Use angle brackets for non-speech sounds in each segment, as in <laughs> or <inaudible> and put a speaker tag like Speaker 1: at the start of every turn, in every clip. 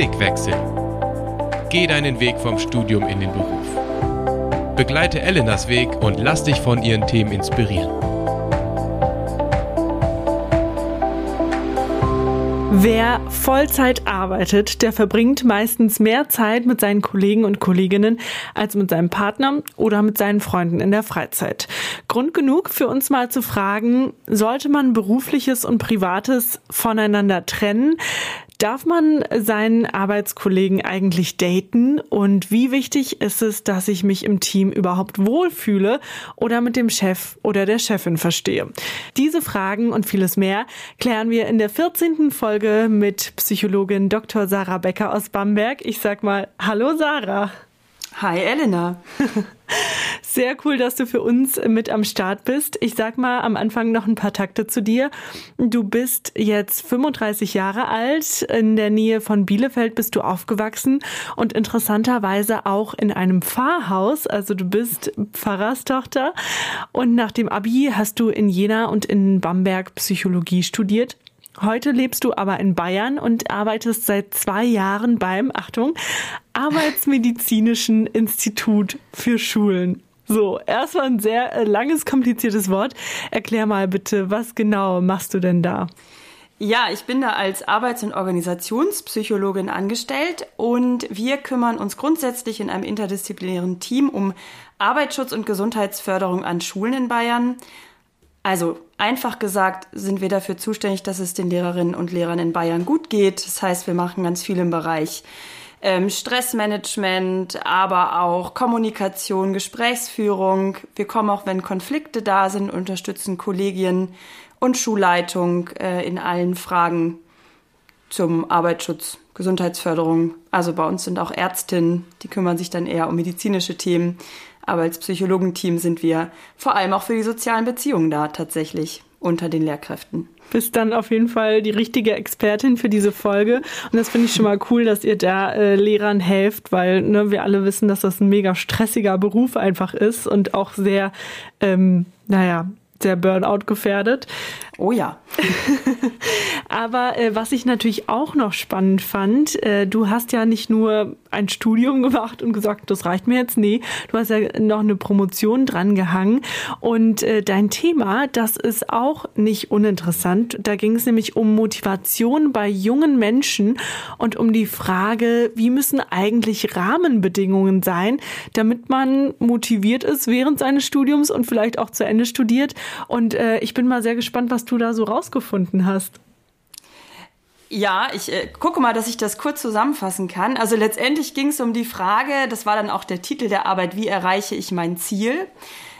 Speaker 1: Blickwechsel. Geh deinen Weg vom Studium in den Beruf. Begleite Elenas Weg und lass dich von ihren Themen inspirieren.
Speaker 2: Wer Vollzeit arbeitet, der verbringt meistens mehr Zeit mit seinen Kollegen und Kolleginnen als mit seinem Partner oder mit seinen Freunden in der Freizeit. Grund genug für uns mal zu fragen, sollte man berufliches und privates voneinander trennen? Darf man seinen Arbeitskollegen eigentlich daten? Und wie wichtig ist es, dass ich mich im Team überhaupt wohlfühle oder mit dem Chef oder der Chefin verstehe? Diese Fragen und vieles mehr klären wir in der 14. Folge mit Psychologin Dr. Sarah Becker aus Bamberg. Ich sag mal, hallo Sarah.
Speaker 3: Hi Elena. <laughs>
Speaker 2: Sehr cool, dass du für uns mit am Start bist. Ich sag mal am Anfang noch ein paar Takte zu dir. Du bist jetzt 35 Jahre alt. In der Nähe von Bielefeld bist du aufgewachsen und interessanterweise auch in einem Pfarrhaus. Also du bist Pfarrerstochter. Und nach dem Abi hast du in Jena und in Bamberg Psychologie studiert. Heute lebst du aber in Bayern und arbeitest seit zwei Jahren beim, Achtung, Arbeitsmedizinischen Institut für Schulen. So, erstmal ein sehr äh, langes, kompliziertes Wort. Erklär mal bitte, was genau machst du denn da?
Speaker 3: Ja, ich bin da als Arbeits- und Organisationspsychologin angestellt und wir kümmern uns grundsätzlich in einem interdisziplinären Team um Arbeitsschutz und Gesundheitsförderung an Schulen in Bayern. Also einfach gesagt sind wir dafür zuständig, dass es den Lehrerinnen und Lehrern in Bayern gut geht. Das heißt, wir machen ganz viel im Bereich ähm, Stressmanagement, aber auch Kommunikation, Gesprächsführung. Wir kommen auch, wenn Konflikte da sind, unterstützen Kollegien und Schulleitung äh, in allen Fragen zum Arbeitsschutz, Gesundheitsförderung. Also bei uns sind auch Ärztinnen, die kümmern sich dann eher um medizinische Themen. Aber als Psychologenteam sind wir vor allem auch für die sozialen Beziehungen da tatsächlich unter den Lehrkräften.
Speaker 2: Bist dann auf jeden Fall die richtige Expertin für diese Folge. Und das finde ich schon mal cool, dass ihr da äh, Lehrern helft, weil ne, wir alle wissen, dass das ein mega stressiger Beruf einfach ist und auch sehr, ähm, naja, sehr Burnout gefährdet.
Speaker 3: Oh ja. <laughs>
Speaker 2: Aber äh, was ich natürlich auch noch spannend fand, äh, du hast ja nicht nur ein Studium gemacht und gesagt, das reicht mir jetzt. Nee, du hast ja noch eine Promotion dran gehangen. Und äh, dein Thema, das ist auch nicht uninteressant. Da ging es nämlich um Motivation bei jungen Menschen und um die Frage, wie müssen eigentlich Rahmenbedingungen sein, damit man motiviert ist während seines Studiums und vielleicht auch zu Ende studiert. Und äh, ich bin mal sehr gespannt, was du da so rausgefunden hast.
Speaker 3: Ja, ich äh, gucke mal, dass ich das kurz zusammenfassen kann. Also letztendlich ging es um die Frage, das war dann auch der Titel der Arbeit, wie erreiche ich mein Ziel?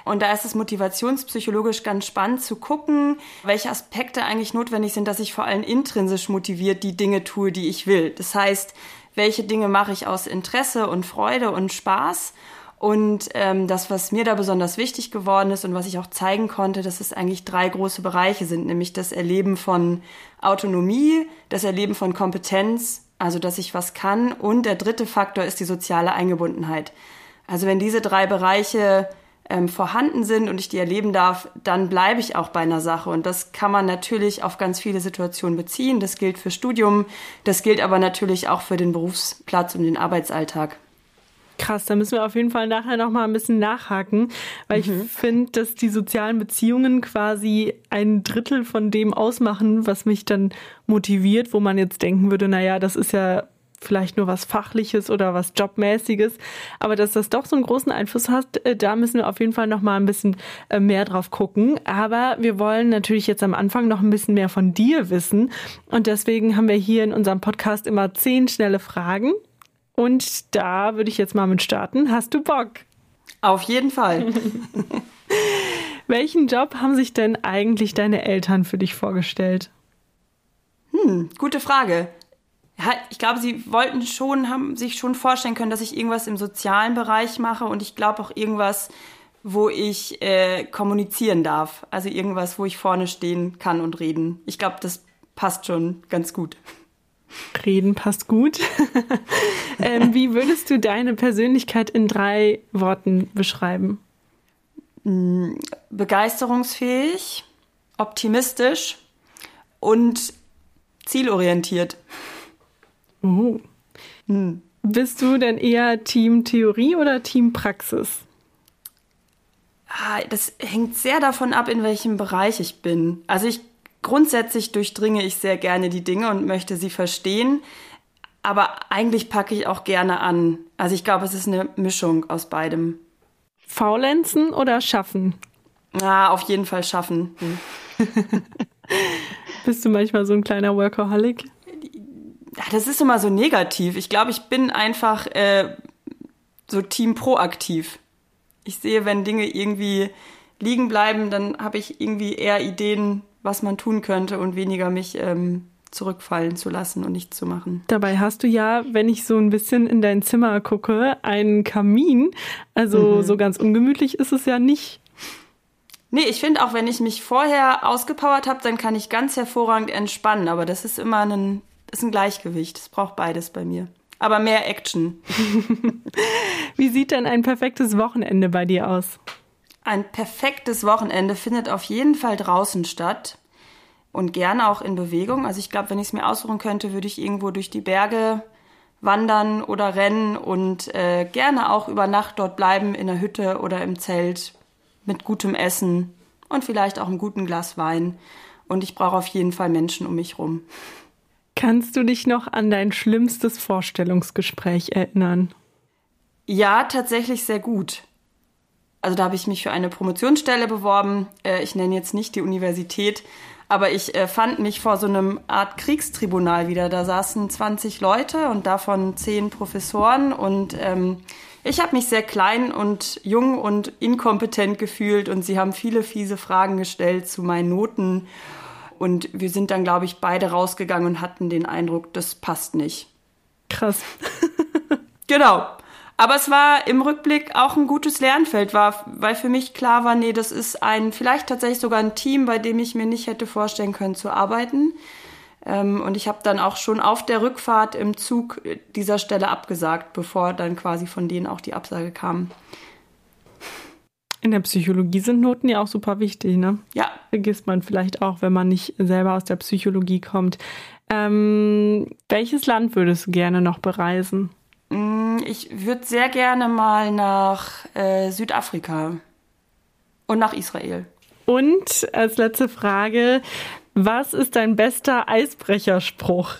Speaker 3: Und da ist es motivationspsychologisch ganz spannend zu gucken, welche Aspekte eigentlich notwendig sind, dass ich vor allem intrinsisch motiviert die Dinge tue, die ich will. Das heißt, welche Dinge mache ich aus Interesse und Freude und Spaß und ähm, das, was mir da besonders wichtig geworden ist und was ich auch zeigen konnte, dass es eigentlich drei große Bereiche sind, nämlich das Erleben von Autonomie, das Erleben von Kompetenz, also dass ich was kann, und der dritte Faktor ist die soziale Eingebundenheit. Also wenn diese drei Bereiche ähm, vorhanden sind und ich die erleben darf, dann bleibe ich auch bei einer Sache. Und das kann man natürlich auf ganz viele Situationen beziehen. Das gilt für Studium, das gilt aber natürlich auch für den Berufsplatz und den Arbeitsalltag.
Speaker 2: Krass, da müssen wir auf jeden Fall nachher noch mal ein bisschen nachhaken, weil mhm. ich finde, dass die sozialen Beziehungen quasi ein Drittel von dem ausmachen, was mich dann motiviert, wo man jetzt denken würde, naja, das ist ja vielleicht nur was Fachliches oder was Jobmäßiges, aber dass das doch so einen großen Einfluss hat, äh, da müssen wir auf jeden Fall noch mal ein bisschen äh, mehr drauf gucken. Aber wir wollen natürlich jetzt am Anfang noch ein bisschen mehr von dir wissen und deswegen haben wir hier in unserem Podcast immer zehn schnelle Fragen und da würde ich jetzt mal mit starten. Hast du Bock?
Speaker 3: Auf jeden Fall. <laughs> <laughs>
Speaker 2: Welchen Job haben sich denn eigentlich deine Eltern für dich vorgestellt?
Speaker 3: Hm, gute Frage. Ich glaube, sie wollten schon, haben sich schon vorstellen können, dass ich irgendwas im sozialen Bereich mache und ich glaube auch irgendwas, wo ich äh, kommunizieren darf. Also irgendwas, wo ich vorne stehen kann und reden. Ich glaube, das passt schon ganz gut.
Speaker 2: Reden passt gut. <laughs> ähm, wie würdest du deine Persönlichkeit in drei Worten beschreiben?
Speaker 3: Begeisterungsfähig, optimistisch und zielorientiert.
Speaker 2: Uh. Hm. Bist du denn eher Team Theorie oder Team Praxis?
Speaker 3: Ah, das hängt sehr davon ab, in welchem Bereich ich bin. Also ich grundsätzlich durchdringe ich sehr gerne die Dinge und möchte sie verstehen. Aber eigentlich packe ich auch gerne an. Also ich glaube, es ist eine Mischung aus beidem.
Speaker 2: Faulenzen oder schaffen?
Speaker 3: Ah, auf jeden Fall schaffen. Hm. <laughs>
Speaker 2: Bist du manchmal so ein kleiner Workaholic?
Speaker 3: Das ist immer so negativ. Ich glaube, ich bin einfach äh, so Team proaktiv. Ich sehe, wenn Dinge irgendwie liegen bleiben, dann habe ich irgendwie eher Ideen, was man tun könnte und weniger mich ähm, zurückfallen zu lassen und nichts zu machen.
Speaker 2: Dabei hast du ja, wenn ich so ein bisschen in dein Zimmer gucke, einen Kamin. Also mhm. so ganz ungemütlich ist es ja nicht.
Speaker 3: Nee, ich finde auch, wenn ich mich vorher ausgepowert habe, dann kann ich ganz hervorragend entspannen. Aber das ist immer ein, ist ein Gleichgewicht. Es braucht beides bei mir. Aber mehr Action. <laughs> <laughs>
Speaker 2: Wie sieht denn ein perfektes Wochenende bei dir aus?
Speaker 3: Ein perfektes Wochenende findet auf jeden Fall draußen statt und gerne auch in Bewegung. Also ich glaube, wenn ich es mir aussuchen könnte, würde ich irgendwo durch die Berge wandern oder rennen und äh, gerne auch über Nacht dort bleiben in der Hütte oder im Zelt mit gutem Essen und vielleicht auch einem guten Glas Wein. Und ich brauche auf jeden Fall Menschen um mich rum.
Speaker 2: Kannst du dich noch an dein schlimmstes Vorstellungsgespräch erinnern?
Speaker 3: Ja, tatsächlich sehr gut. Also da habe ich mich für eine Promotionsstelle beworben. Äh, ich nenne jetzt nicht die Universität, aber ich äh, fand mich vor so einem Art Kriegstribunal wieder. Da saßen 20 Leute und davon 10 Professoren und ähm, ich habe mich sehr klein und jung und inkompetent gefühlt und sie haben viele fiese Fragen gestellt zu meinen Noten. Und wir sind dann, glaube ich, beide rausgegangen und hatten den Eindruck, das passt nicht.
Speaker 2: Krass.
Speaker 3: genau. Aber es war im Rückblick auch ein gutes Lernfeld, war, weil für mich klar war, nee, das ist ein, vielleicht tatsächlich sogar ein Team, bei dem ich mir nicht hätte vorstellen können zu arbeiten. Ähm, und ich habe dann auch schon auf der Rückfahrt im Zug dieser Stelle abgesagt, bevor dann quasi von denen auch die Absage kam.
Speaker 2: In der Psychologie sind Noten ja auch super wichtig, ne?
Speaker 3: Ja.
Speaker 2: Vergisst man vielleicht auch, wenn man nicht selber aus der Psychologie kommt. Ähm, welches Land würdest du gerne noch bereisen?
Speaker 3: Mm, ich würde sehr gerne mal nach äh, Südafrika und nach Israel.
Speaker 2: Und als letzte Frage, was ist dein bester Eisbrecherspruch?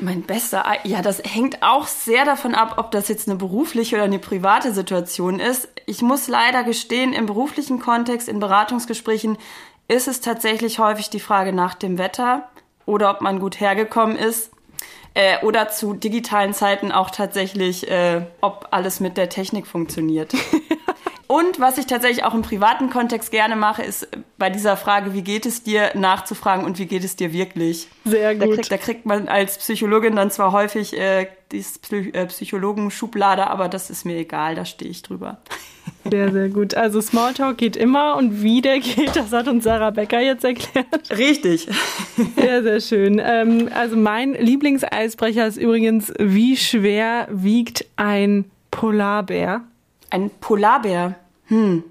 Speaker 3: Mein bester, Ei ja, das hängt auch sehr davon ab, ob das jetzt eine berufliche oder eine private Situation ist. Ich muss leider gestehen, im beruflichen Kontext, in Beratungsgesprächen ist es tatsächlich häufig die Frage nach dem Wetter oder ob man gut hergekommen ist. Äh, oder zu digitalen Zeiten auch tatsächlich, äh, ob alles mit der Technik funktioniert. <laughs> Und was ich tatsächlich auch im privaten Kontext gerne mache, ist bei dieser Frage, wie geht es dir, nachzufragen und wie geht es dir wirklich?
Speaker 2: Sehr gut.
Speaker 3: Da kriegt, da kriegt man als Psychologin dann zwar häufig äh, die Psych äh, Psychologen-Schublade, aber das ist mir egal, da stehe ich drüber.
Speaker 2: Sehr, sehr gut. Also Smalltalk geht immer und wie der geht, das hat uns Sarah Becker jetzt erklärt.
Speaker 3: Richtig.
Speaker 2: Sehr, sehr schön. Ähm, also mein Lieblingseisbrecher ist übrigens, wie schwer wiegt ein Polarbär?
Speaker 3: Ein Polarbär? Hm.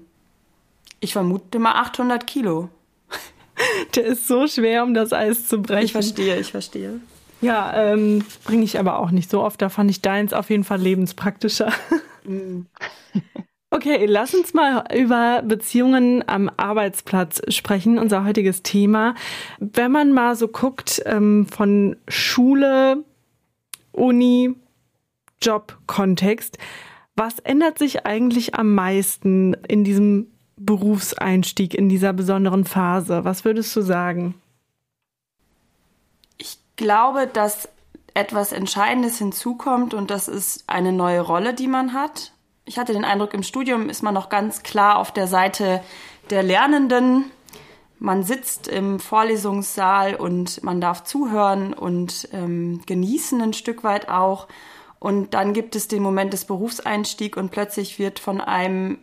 Speaker 3: Ich vermute mal 800 Kilo.
Speaker 2: Der ist so schwer, um das Eis zu brechen.
Speaker 3: Ich verstehe, ich verstehe.
Speaker 2: Ja, ähm, bringe ich aber auch nicht so oft. Da fand ich deins auf jeden Fall lebenspraktischer. Mm. Okay, lass uns mal über Beziehungen am Arbeitsplatz sprechen, unser heutiges Thema. Wenn man mal so guckt ähm, von Schule, Uni, Job, Kontext, was ändert sich eigentlich am meisten in diesem Berufseinstieg, in dieser besonderen Phase? Was würdest du sagen?
Speaker 3: Ich glaube, dass etwas Entscheidendes hinzukommt und das ist eine neue Rolle, die man hat. Ich hatte den Eindruck, im Studium ist man noch ganz klar auf der Seite der Lernenden. Man sitzt im Vorlesungssaal und man darf zuhören und ähm, genießen ein Stück weit auch. Und dann gibt es den Moment des Berufseinstiegs und plötzlich wird von einem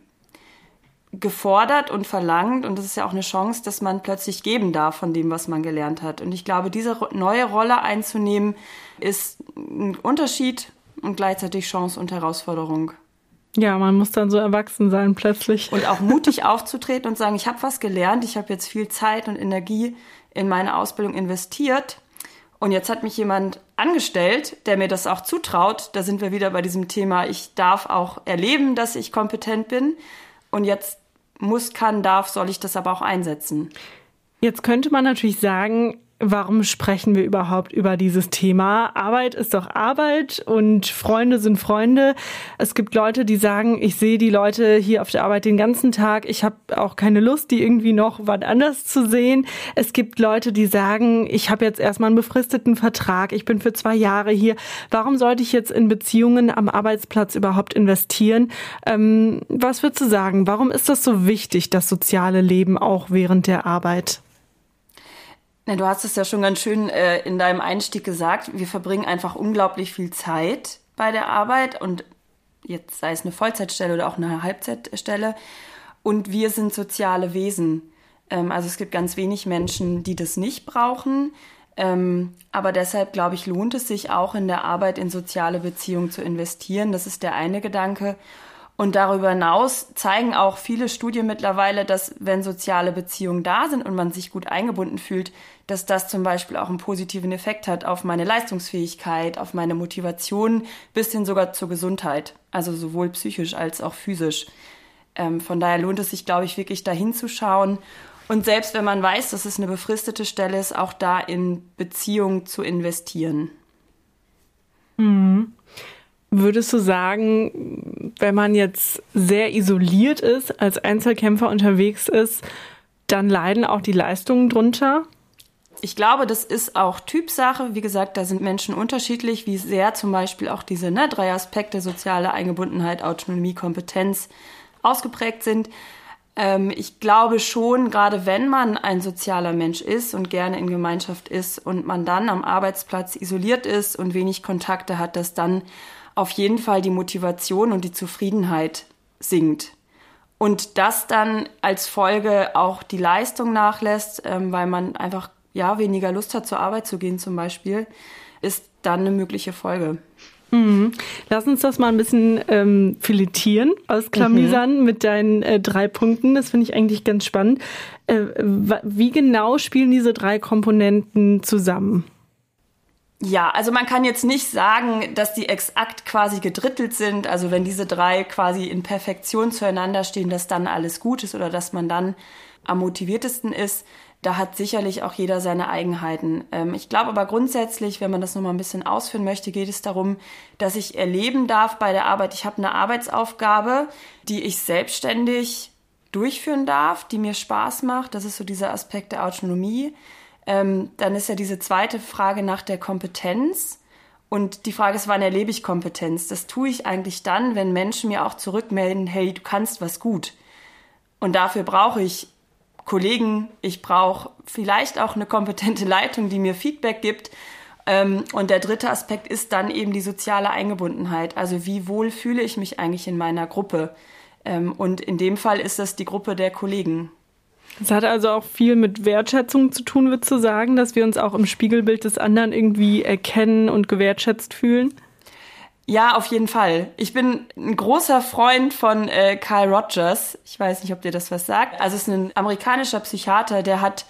Speaker 3: gefordert und verlangt und das ist ja auch eine Chance, dass man plötzlich geben darf von dem, was man gelernt hat. Und ich glaube, diese neue Rolle einzunehmen, ist ein Unterschied und gleichzeitig Chance und Herausforderung.
Speaker 2: Ja, man muss dann so erwachsen sein plötzlich.
Speaker 3: Und auch mutig aufzutreten und sagen, ich habe was gelernt, ich habe jetzt viel Zeit und Energie in meine Ausbildung investiert und jetzt hat mich jemand angestellt, der mir das auch zutraut. Da sind wir wieder bei diesem Thema, ich darf auch erleben, dass ich kompetent bin. Und jetzt muss, kann, darf, soll ich das aber auch einsetzen.
Speaker 2: Jetzt könnte man natürlich sagen, warum sprechen wir überhaupt über dieses Thema? Arbeit ist doch Arbeit und Freunde sind Freunde. Es gibt Leute, die sagen, ich sehe die Leute hier auf der Arbeit den ganzen Tag. Ich habe auch keine Lust, die irgendwie noch was anders zu sehen. Es gibt Leute, die sagen, ich habe jetzt erstmal einen befristeten Vertrag. Ich bin für zwei Jahre hier. Warum sollte ich jetzt in Beziehungen am Arbeitsplatz überhaupt investieren? Ähm, was würdest du sagen? Warum ist das so wichtig, das soziale Leben auch während der Arbeit?
Speaker 3: Na, du hast es ja schon ganz schön äh, in deinem Einstieg gesagt. Wir verbringen einfach unglaublich viel Zeit bei der Arbeit und jetzt sei es eine Vollzeitstelle oder auch eine Halbzeitstelle. Und wir sind soziale Wesen. Ähm, also es gibt ganz wenig Menschen, die das nicht brauchen. Ähm, aber deshalb, glaube ich, lohnt es sich auch in der Arbeit in soziale Beziehungen zu investieren. Das ist der eine Gedanke. Und darüber hinaus zeigen auch viele Studien mittlerweile, dass wenn soziale Beziehungen da sind und man sich gut eingebunden fühlt, dass das zum Beispiel auch einen positiven Effekt hat auf meine Leistungsfähigkeit, auf meine Motivation, bis hin sogar zur Gesundheit. Also sowohl psychisch als auch physisch. Ähm, von daher lohnt es sich, glaube ich, wirklich da hinzuschauen. Und selbst wenn man weiß, dass es eine befristete Stelle ist, auch da in Beziehungen zu investieren.
Speaker 2: Mhm. Würdest du sagen, wenn man jetzt sehr isoliert ist, als Einzelkämpfer unterwegs ist, dann leiden auch die Leistungen drunter?
Speaker 3: Ich glaube, das ist auch Typsache. Wie gesagt, da sind Menschen unterschiedlich, wie sehr zum Beispiel auch diese ne, drei Aspekte soziale Eingebundenheit, Autonomie, Kompetenz ausgeprägt sind. Ähm, ich glaube schon, gerade wenn man ein sozialer Mensch ist und gerne in Gemeinschaft ist und man dann am Arbeitsplatz isoliert ist und wenig Kontakte hat, dass dann auf jeden Fall die Motivation und die Zufriedenheit sinkt. Und das dann als Folge auch die Leistung nachlässt, ähm, weil man einfach ja weniger Lust hat, zur Arbeit zu gehen zum Beispiel, ist dann eine mögliche Folge.
Speaker 2: Mhm. Lass uns das mal ein bisschen ähm, filetieren, ausklamüsern mhm. mit deinen äh, drei Punkten. Das finde ich eigentlich ganz spannend. Äh, wie genau spielen diese drei Komponenten zusammen?
Speaker 3: Ja, also man kann jetzt nicht sagen, dass die exakt quasi gedrittelt sind. Also wenn diese drei quasi in Perfektion zueinander stehen, dass dann alles gut ist oder dass man dann am motiviertesten ist. Da hat sicherlich auch jeder seine Eigenheiten. Ähm, ich glaube aber grundsätzlich, wenn man das nochmal ein bisschen ausführen möchte, geht es darum, dass ich erleben darf bei der Arbeit. Ich habe eine Arbeitsaufgabe, die ich selbstständig durchführen darf, die mir Spaß macht. Das ist so dieser Aspekt der Autonomie. Ähm, dann ist ja diese zweite Frage nach der Kompetenz. Und die Frage ist, wann erlebe ich Kompetenz? Das tue ich eigentlich dann, wenn Menschen mir auch zurückmelden, hey, du kannst was gut. Und dafür brauche ich Kollegen, ich brauche vielleicht auch eine kompetente <laughs> Leitung, die mir Feedback gibt. Ähm, und der dritte Aspekt ist dann eben die soziale Eingebundenheit. Also wie wohl fühle ich mich eigentlich in meiner Gruppe? Ähm, und in dem Fall ist das die Gruppe der Kollegen.
Speaker 2: Es hat also auch viel mit Wertschätzung zu tun, wird zu sagen, dass wir uns auch im Spiegelbild des anderen irgendwie erkennen und gewertschätzt fühlen?
Speaker 3: Ja, auf jeden Fall. Ich bin ein großer Freund von äh, Carl Rogers. Ich weiß nicht, ob dir das was sagt. Also es ist ein amerikanischer Psychiater, der hat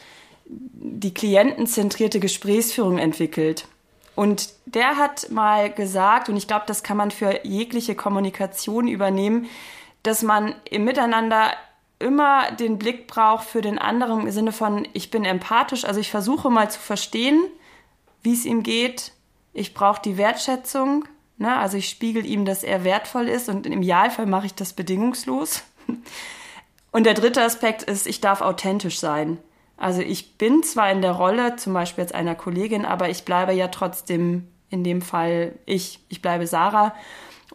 Speaker 3: die klientenzentrierte Gesprächsführung entwickelt. Und der hat mal gesagt, und ich glaube, das kann man für jegliche Kommunikation übernehmen, dass man im Miteinander immer den Blick braucht für den anderen im Sinne von, ich bin empathisch, also ich versuche mal zu verstehen, wie es ihm geht. Ich brauche die Wertschätzung, ne? also ich spiegel ihm, dass er wertvoll ist und im Idealfall mache ich das bedingungslos. Und der dritte Aspekt ist, ich darf authentisch sein. Also ich bin zwar in der Rolle, zum Beispiel als einer Kollegin, aber ich bleibe ja trotzdem in dem Fall ich. Ich bleibe Sarah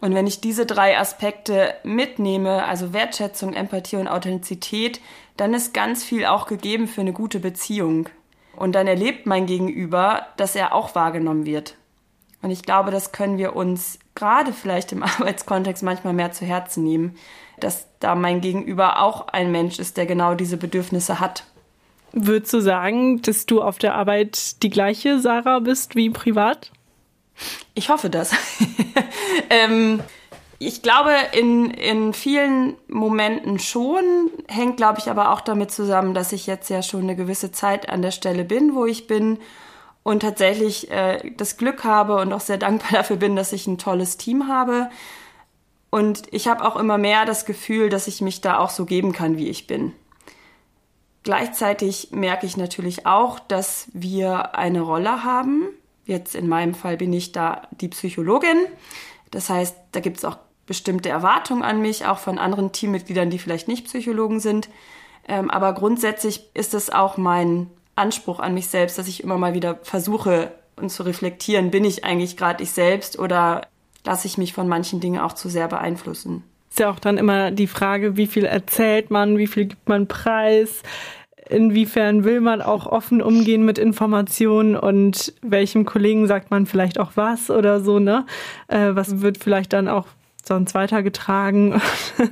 Speaker 3: und wenn ich diese drei Aspekte mitnehme, also Wertschätzung, Empathie und Authentizität, dann ist ganz viel auch gegeben für eine gute Beziehung. Und dann erlebt mein Gegenüber, dass er auch wahrgenommen wird. Und ich glaube, das können wir uns gerade vielleicht im <laughs> Arbeitskontext manchmal mehr zu Herzen nehmen, dass da mein Gegenüber auch ein Mensch ist, der genau diese Bedürfnisse hat.
Speaker 2: Würdest du sagen, dass du auf der Arbeit die gleiche Sarah bist wie privat?
Speaker 3: Ich hoffe das. <laughs> ähm, ich glaube, in, in vielen Momenten schon, hängt, glaube ich, aber auch damit zusammen, dass ich jetzt ja schon eine gewisse Zeit an der Stelle bin, wo ich bin. und tatsächlich äh, das Glück habe und auch sehr dankbar <laughs> dafür bin, dass ich ein tolles Team habe. Und ich habe auch immer mehr das Gefühl, dass ich mich da auch so geben kann, wie ich bin. Gleichzeitig merke ich natürlich auch, dass wir eine Rolle haben. Jetzt in meinem Fall bin ich da die Psychologin. Das heißt, da gibt es auch bestimmte Erwartungen an mich, auch von anderen Teammitgliedern, die vielleicht nicht Psychologen sind. Ähm, aber grundsätzlich ist es auch mein Anspruch an mich selbst, dass ich immer mal wieder versuche und zu reflektieren, bin ich eigentlich gerade ich selbst oder lasse ich mich von manchen Dingen auch zu sehr beeinflussen.
Speaker 2: Ist ja auch dann immer die Frage, wie viel erzählt man, wie viel gibt man preis, inwiefern will man auch offen umgehen mit Informationen und welchem Kollegen sagt man vielleicht auch was oder so, ne? Äh, was wird vielleicht dann auch sonst weitergetragen.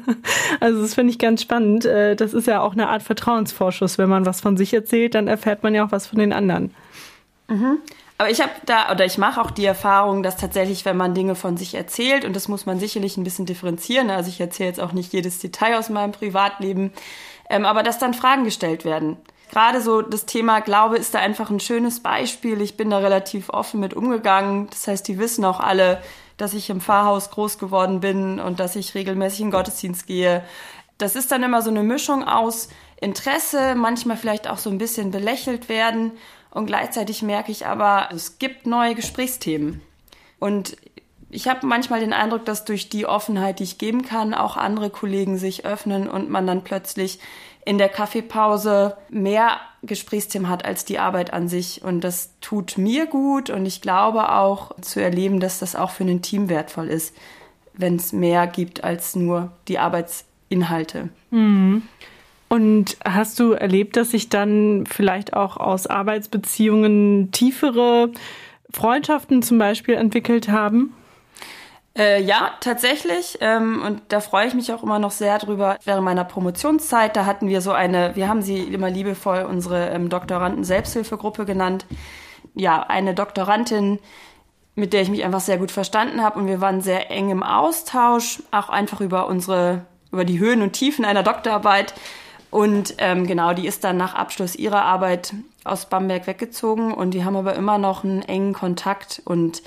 Speaker 2: <laughs> also das finde ich ganz spannend. Äh, das ist ja auch eine Art Vertrauensvorschuss. Wenn man was von sich erzählt, dann erfährt man ja auch was von den anderen.
Speaker 3: Mhm. Aber ich habe da, oder ich mache auch die Erfahrung, dass tatsächlich, wenn man Dinge von sich erzählt, und das muss man sicherlich ein bisschen differenzieren, also ich erzähle jetzt auch nicht jedes Detail aus meinem Privatleben, ähm, aber dass dann Fragen gestellt werden. Gerade so das Thema Glaube ist da einfach ein schönes Beispiel. Ich bin da relativ offen mit umgegangen. Das heißt, die wissen auch alle, dass ich im Pfarrhaus groß geworden bin und dass ich regelmäßig in Gottesdienst gehe. Das ist dann immer so eine Mischung aus Interesse, manchmal vielleicht auch so ein bisschen belächelt werden und gleichzeitig merke ich aber, es gibt neue Gesprächsthemen. Und ich habe manchmal den Eindruck, dass durch die Offenheit, die ich geben kann, auch andere Kollegen sich öffnen und man dann plötzlich in der Kaffeepause mehr Gesprächsthemen hat als die Arbeit an sich. Und das tut mir gut und ich glaube auch zu erleben, dass das auch für ein Team wertvoll ist, wenn es mehr gibt als nur die Arbeitsinhalte.
Speaker 2: Mhm. Und hast du erlebt, dass sich dann vielleicht auch aus Arbeitsbeziehungen tiefere Freundschaften zum Beispiel entwickelt haben?
Speaker 3: Äh, ja, tatsächlich. Ähm, und da freue ich mich auch immer noch sehr drüber. Während meiner Promotionszeit, da hatten wir so eine, wir haben sie immer liebevoll unsere ähm, Doktoranden-Selbsthilfegruppe genannt. Ja, eine Doktorandin, mit der ich mich einfach sehr gut verstanden habe. Und wir waren sehr eng im Austausch, auch einfach über unsere, über die Höhen und Tiefen einer Doktorarbeit. Und ähm, genau, die ist dann nach Abschluss ihrer Arbeit aus Bamberg weggezogen und die haben aber immer noch einen engen Kontakt und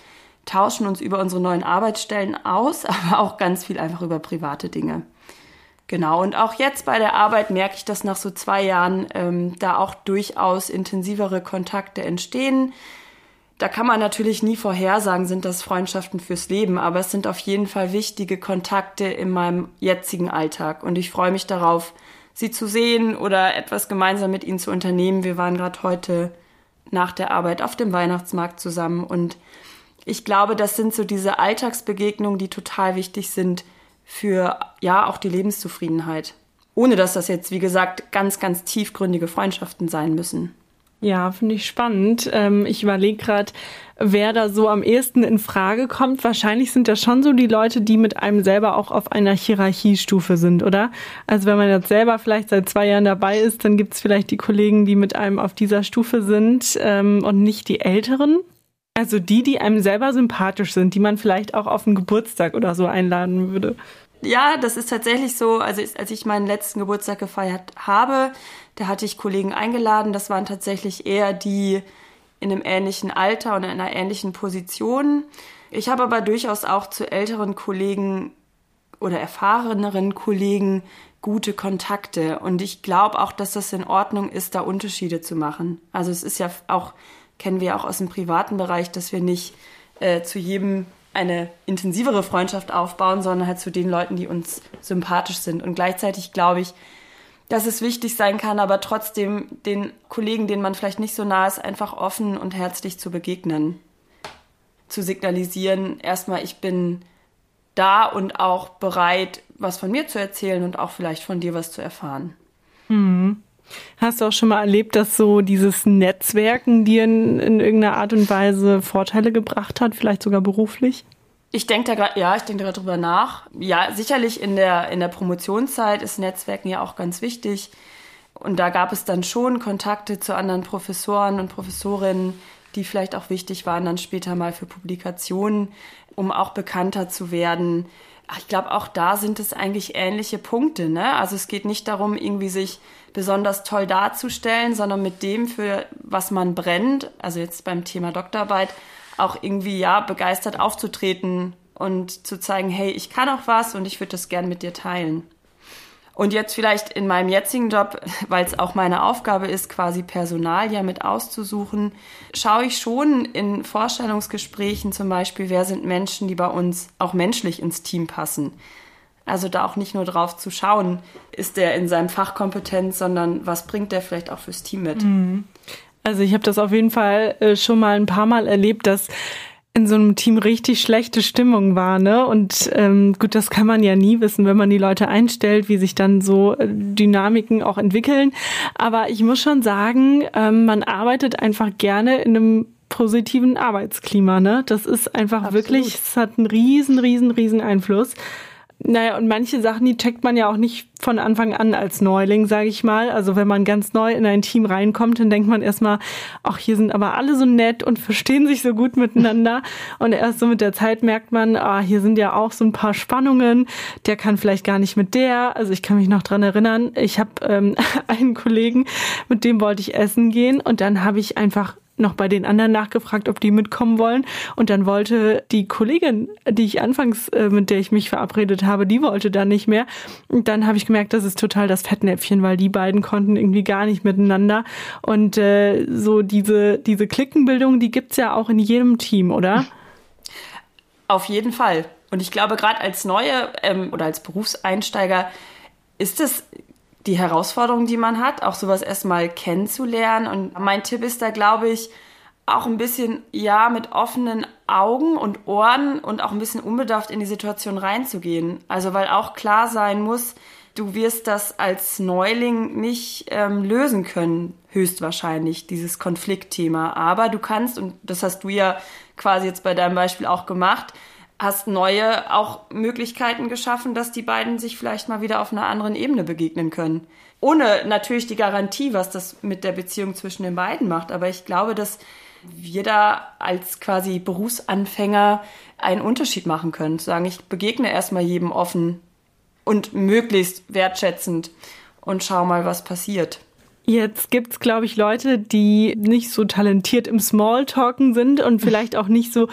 Speaker 3: tauschen uns über unsere neuen Arbeitsstellen aus, <laughs> aber auch ganz viel einfach über private Dinge. Genau, und auch jetzt bei der Arbeit merke ich, dass nach so zwei Jahren ähm, da auch durchaus intensivere Kontakte entstehen. Da kann man natürlich nie vorhersagen, sind das Freundschaften fürs Leben, aber es sind auf jeden Fall wichtige Kontakte in meinem jetzigen Alltag. Und ich freue mich darauf, sie zu sehen oder etwas gemeinsam mit ihnen zu unternehmen. Wir waren gerade heute nach der Arbeit auf dem Weihnachtsmarkt zusammen und ich glaube, das sind so diese Alltagsbegegnungen, die total wichtig sind für ja auch die Lebenszufriedenheit. Ohne dass das jetzt, wie gesagt, ganz, ganz tiefgründige Freundschaften sein müssen.
Speaker 2: Ja, finde ich spannend. Ähm, ich überlege gerade, wer da so am ehesten in Frage kommt. Wahrscheinlich sind das schon so die Leute, die mit einem selber auch auf einer Hierarchiestufe sind, oder? Also wenn man jetzt selber vielleicht seit zwei Jahren dabei ist, dann gibt es vielleicht die Kollegen, die mit einem auf dieser Stufe sind ähm, und nicht die Älteren. Also die, die einem selber sympathisch sind, die man vielleicht auch auf einen Geburtstag oder so einladen würde.
Speaker 3: Ja, das ist tatsächlich so. Also als ich meinen letzten Geburtstag gefeiert habe, da hatte ich Kollegen eingeladen. Das waren tatsächlich eher die in einem ähnlichen Alter und in einer ähnlichen Position. Ich habe aber durchaus auch zu älteren Kollegen oder erfahreneren Kollegen gute Kontakte. Und ich glaube auch, dass das in Ordnung ist, da Unterschiede zu machen. Also es ist ja auch kennen wir auch aus dem privaten Bereich, dass wir nicht äh, zu jedem eine intensivere Freundschaft aufbauen, sondern halt zu den Leuten, die uns sympathisch sind. Und gleichzeitig glaube ich, dass es wichtig sein kann, aber trotzdem den Kollegen, denen man vielleicht nicht so nah ist, einfach offen und herzlich zu begegnen. Zu signalisieren, erstmal, ich bin da und auch bereit, was von mir zu erzählen und auch vielleicht von dir was zu erfahren.
Speaker 2: Mhm. Hast du auch schon mal erlebt, dass so dieses Netzwerken dir in, in irgendeiner Art und Weise Vorteile gebracht hat, vielleicht sogar beruflich?
Speaker 3: Ich denke da gerade, ja, ich denke da drüber nach. Ja, sicherlich in der, in der Promotionszeit ist Netzwerken ja auch ganz wichtig. Und da gab es dann schon Kontakte zu anderen Professoren und Professorinnen, die vielleicht auch wichtig waren dann später mal für Publikationen, um auch bekannter zu werden. Ich glaube, auch da sind es eigentlich ähnliche Punkte. Ne? Also es geht nicht darum, irgendwie sich besonders toll darzustellen, sondern mit dem, für was man brennt, also jetzt beim Thema Doktorarbeit, auch irgendwie ja begeistert aufzutreten und zu zeigen, hey, ich kann auch was und ich würde das gern mit dir teilen. Und jetzt vielleicht in meinem jetzigen Job, <laughs> weil es auch meine Aufgabe ist, quasi Personal ja mit auszusuchen, schaue ich schon in Vorstellungsgesprächen zum Beispiel, wer sind Menschen, die bei uns auch menschlich ins Team passen. Also da auch nicht nur drauf zu schauen, ist der in seinem Fach kompetent, sondern was bringt der vielleicht auch fürs Team mit. Mhm.
Speaker 2: Also ich habe das auf jeden Fall äh, schon mal ein paar Mal erlebt, dass in so einem Team richtig schlechte Stimmung war, ne? Und ähm, gut, das kann man ja nie wissen, wenn man die Leute einstellt, wie sich dann so äh, Dynamiken auch entwickeln. Aber ich muss schon sagen, ähm, man arbeitet einfach gerne in einem positiven Arbeitsklima, ne? Das ist einfach Absolut. wirklich, es hat einen riesen, riesen, riesen Einfluss. Naja, und manche Sachen, die checkt man ja auch nicht von Anfang an als Neuling, sage ich mal. Also wenn man ganz neu in ein Team reinkommt, dann denkt man erstmal, ach, hier sind aber alle so nett und verstehen sich so gut miteinander. <laughs> Und erst so mit der Zeit merkt man, ah, hier sind ja auch so ein paar Spannungen. Der kann vielleicht gar nicht mit der. Also ich kann mich noch dran erinnern, ich habe ähm, <laughs> einen Kollegen, mit dem wollte ich essen gehen und dann habe ich einfach noch bei den anderen nachgefragt, ob die mitkommen wollen. Und dann wollte die Kollegin, die ich anfangs, äh, mit der ich mich verabredet habe, die wollte dann nicht mehr. Und dann habe ich gemerkt, das ist total das Fettnäpfchen, weil die beiden konnten irgendwie gar nicht miteinander. Und äh, so diese, diese Klickenbildung, die gibt's ja auch in jedem Team, oder?
Speaker 3: Auf jeden Fall. Und ich glaube, gerade als Neue ähm, oder als Berufseinsteiger ist es die Herausforderung, die man hat, auch sowas erstmal kennenzulernen. Und mein Tipp ist da, glaube ich, auch ein bisschen, ja, mit offenen Augen und Ohren und auch ein bisschen unbedarft in die Situation reinzugehen. Also, weil auch klar sein muss, du wirst das als Neuling nicht ähm, lösen können, höchstwahrscheinlich, dieses Konfliktthema. Aber du kannst, und das hast du ja quasi jetzt bei deinem Beispiel auch gemacht, hast neue auch Möglichkeiten geschaffen, dass die beiden sich vielleicht mal wieder auf einer anderen Ebene begegnen können. Ohne natürlich die Garantie, was das mit der Beziehung zwischen den beiden macht. Aber ich glaube, dass wir da als quasi Berufsanfänger einen Unterschied machen können. Zu sagen, ich begegne erstmal jedem offen und möglichst wertschätzend und schau mal, was passiert.
Speaker 2: Jetzt gibt's, glaube ich, Leute, die nicht so talentiert im Smalltalken sind und vielleicht auch nicht so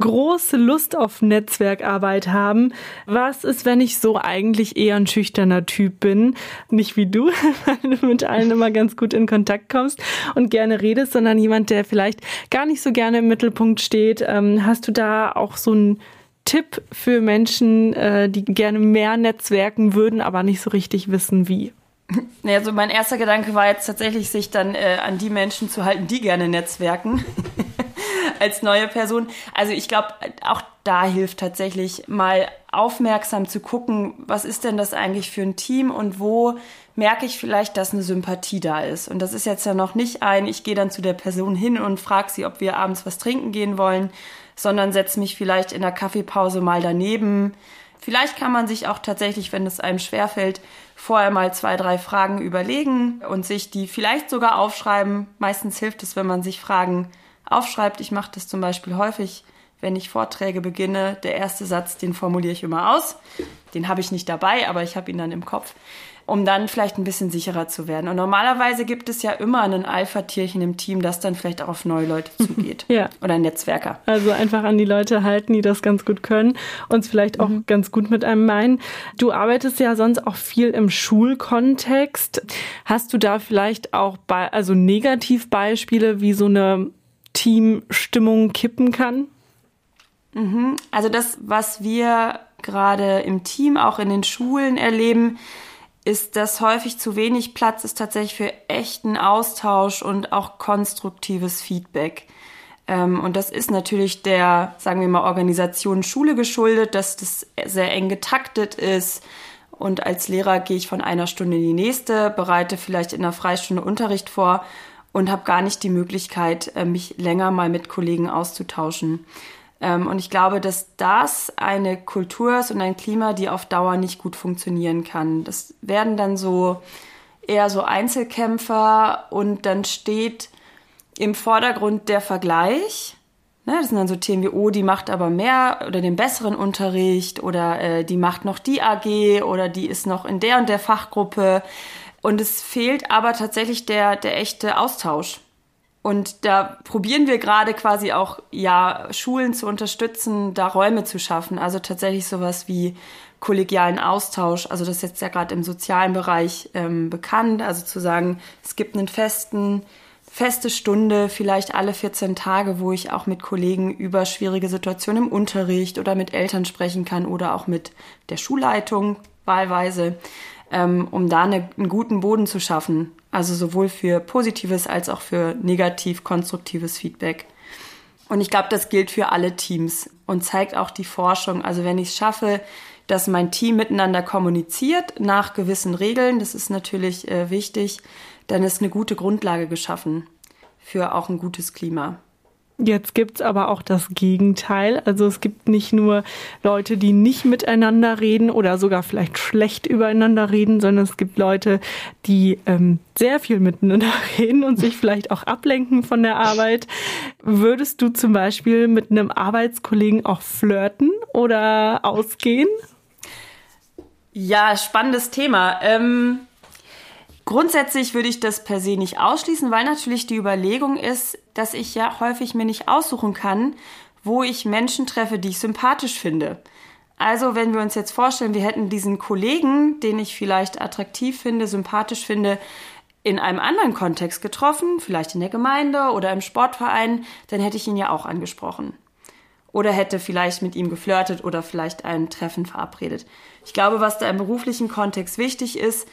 Speaker 2: große Lust auf Netzwerkarbeit haben. Was ist, wenn ich so eigentlich eher ein schüchterner Typ bin? Nicht wie du, <laughs> weil du mit allen immer ganz gut in Kontakt kommst und gerne redest, sondern jemand, der vielleicht gar nicht so gerne im Mittelpunkt steht. Ähm, hast du da auch so einen Tipp für Menschen, äh, die gerne mehr netzwerken würden, aber nicht so richtig wissen, wie?
Speaker 3: Naja, so mein erster Gedanke war jetzt tatsächlich, sich dann äh, an die Menschen zu halten, die gerne netzwerken <laughs> als neue Person. Also ich glaube, auch da hilft tatsächlich mal aufmerksam zu gucken, was ist denn das eigentlich für ein Team und wo merke ich vielleicht, dass eine Sympathie da ist. Und das ist jetzt ja noch nicht ein, ich gehe dann zu der Person hin und frage sie, ob wir abends was trinken gehen wollen, sondern setze mich vielleicht in der Kaffeepause mal daneben. Vielleicht kann man sich auch tatsächlich, wenn es einem schwerfällt, vorher mal zwei, drei Fragen überlegen und sich die vielleicht sogar aufschreiben. Meistens hilft es, wenn man sich Fragen aufschreibt. Ich mache das zum Beispiel häufig, wenn ich Vorträge beginne. Der erste Satz, den formuliere ich immer aus. Den habe ich nicht dabei, aber ich habe ihn dann im Kopf um dann vielleicht ein bisschen sicherer zu werden. Und normalerweise gibt es ja immer ein Alpha-Tierchen im Team, das dann vielleicht auch auf neue Leute <laughs> zugeht. ja. Oder Netzwerker.
Speaker 2: Also einfach an die Leute halten, die das ganz gut können, uns vielleicht auch mhm. ganz gut mit einem meinen. Du arbeitest ja sonst auch viel im Schulkontext. Hast du da vielleicht auch bei, also Negativbeispiele, wie so eine Teamstimmung kippen kann?
Speaker 3: Mhm. Also das, was wir gerade im Team, auch in den Schulen erleben, ist, dass häufig zu wenig Platz ist tatsächlich für echten Austausch und auch konstruktives Feedback. Ähm, und das ist natürlich der, sagen wir mal, Organisation Schule geschuldet, dass das sehr eng getaktet ist. Und als Lehrer gehe ich von einer Stunde in die nächste, bereite vielleicht in einer Freistunde Unterricht vor und habe gar nicht die Möglichkeit, äh, mich länger mal mit Kollegen auszutauschen. Ähm, und ich glaube, dass das eine Kultur ist und ein Klima, die auf Dauer nicht gut funktionieren kann. Das werden dann so eher so Einzelkämpfer und dann steht im Vordergrund der Vergleich. Ne, das sind dann so Themen wie, oh, die macht aber mehr oder den besseren Unterricht oder äh, die macht noch die AG oder die ist noch in der und der Fachgruppe. Und es fehlt aber tatsächlich der, der echte Austausch. Und da probieren wir gerade quasi auch, ja, Schulen zu unterstützen, da Räume zu schaffen. Also tatsächlich sowas wie kollegialen Austausch. Also das ist jetzt ja gerade im sozialen Bereich ähm, bekannt. Also zu sagen, es gibt einen festen, feste Stunde, vielleicht alle 14 Tage, wo ich auch mit Kollegen über schwierige Situationen im Unterricht oder mit Eltern sprechen kann oder auch mit der Schulleitung wahlweise, ähm, um da eine, einen guten Boden zu schaffen. Also sowohl für positives als auch für negativ konstruktives Feedback. Und ich glaube, das gilt für alle Teams und zeigt auch die Forschung. Also wenn ich es schaffe, dass mein Team miteinander kommuniziert nach gewissen Regeln, das ist natürlich äh, wichtig, dann ist eine gute Grundlage geschaffen für auch ein gutes Klima.
Speaker 2: Jetzt gibt's aber auch das Gegenteil. Also es gibt nicht nur Leute, die nicht miteinander reden oder sogar vielleicht schlecht übereinander reden, sondern es gibt Leute, die ähm, sehr viel miteinander <laughs> reden und sich vielleicht auch ablenken von der Arbeit. Würdest du zum Beispiel mit einem Arbeitskollegen auch flirten oder ausgehen?
Speaker 3: Ja, spannendes Thema. Ähm, grundsätzlich würde ich das per se nicht ausschließen, weil natürlich die Überlegung ist, dass ich ja häufig mir nicht aussuchen kann, wo ich Menschen treffe, die ich sympathisch finde. Also wenn wir uns jetzt vorstellen, wir hätten diesen Kollegen, den ich vielleicht attraktiv finde, sympathisch finde, in einem anderen Kontext getroffen, vielleicht in der Gemeinde oder im Sportverein, dann hätte ich ihn ja auch angesprochen oder hätte vielleicht mit ihm geflirtet oder vielleicht ein Treffen verabredet. Ich glaube, was da im beruflichen Kontext wichtig ist,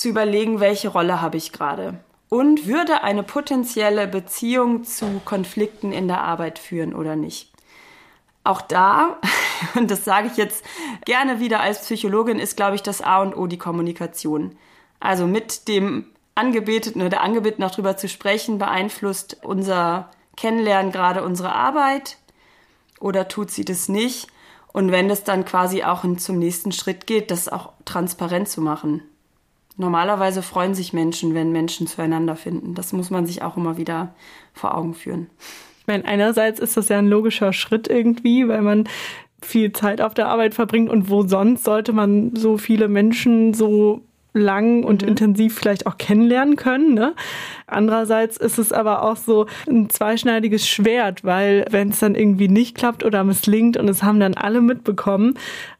Speaker 3: zu überlegen, welche Rolle habe ich gerade und würde eine potenzielle Beziehung zu Konflikten in der Arbeit führen oder nicht. Auch da, <laughs> und das sage ich jetzt gerne wieder als Psychologin, ist, glaube ich, das A und O die Kommunikation. Also mit dem Angebeteten oder der Angebeteten auch drüber zu sprechen, beeinflusst unser Kennenlernen gerade unsere Arbeit, oder tut sie das nicht? Und wenn es dann quasi auch zum nächsten Schritt geht, das auch transparent zu machen. Normalerweise freuen sich Menschen, wenn Menschen zueinander finden. Das muss man sich auch immer wieder vor Augen führen.
Speaker 2: Ich meine, einerseits ist das ja ein logischer Schritt irgendwie, weil man viel Zeit auf der Arbeit verbringt und wo sonst sollte man so viele Menschen so lang und mhm. intensiv vielleicht auch kennenlernen können. Ne? Andererseits ist es aber auch so ein zweischneidiges Schwert, weil wenn es dann irgendwie nicht klappt oder misslingt und es haben dann alle mitbekommen,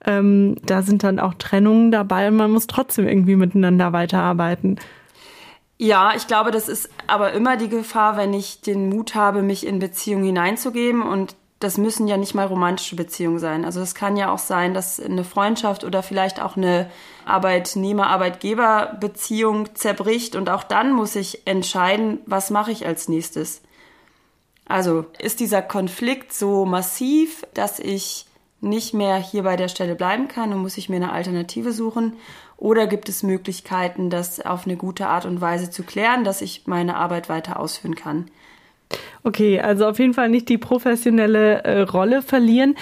Speaker 2: ähm, da sind dann auch Trennungen dabei und man muss trotzdem irgendwie miteinander weiterarbeiten.
Speaker 3: Ja, ich glaube, das ist aber immer die Gefahr, wenn ich den Mut habe, mich in Beziehungen hineinzugeben und das müssen ja nicht mal romantische Beziehungen sein. Also es kann ja auch sein, dass eine Freundschaft oder vielleicht auch eine Arbeitnehmer-Arbeitgeber-Beziehung zerbricht und auch dann muss ich entscheiden, was mache ich als nächstes. Also ist dieser Konflikt so massiv, dass ich nicht mehr hier bei der Stelle bleiben kann und muss ich mir eine Alternative suchen? Oder gibt es Möglichkeiten, das auf eine gute Art und Weise zu klären, dass ich meine Arbeit weiter ausführen kann?
Speaker 2: Okay, also auf jeden Fall nicht die professionelle äh, Rolle verlieren.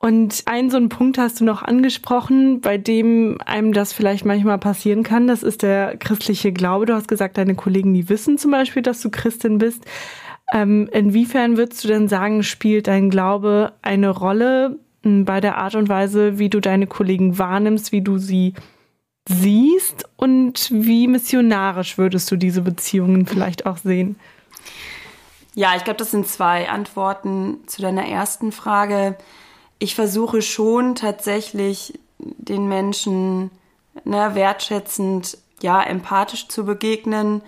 Speaker 2: Und einen so einen Punkt hast du noch angesprochen, bei dem einem das vielleicht manchmal passieren kann. Das ist der christliche Glaube. Du hast gesagt, deine Kollegen, die wissen zum Beispiel, dass du Christin bist. Ähm, inwiefern würdest du denn sagen, spielt dein Glaube eine Rolle hm, bei der Art und Weise, wie du deine Kollegen wahrnimmst, wie du sie siehst und wie missionarisch würdest du diese Beziehungen vielleicht auch sehen?
Speaker 3: Ja, ich glaube, das sind zwei Antworten zu deiner ersten Frage. Ich versuche schon tatsächlich den Menschen ne, wertschätzend, ja, empathisch zu begegnen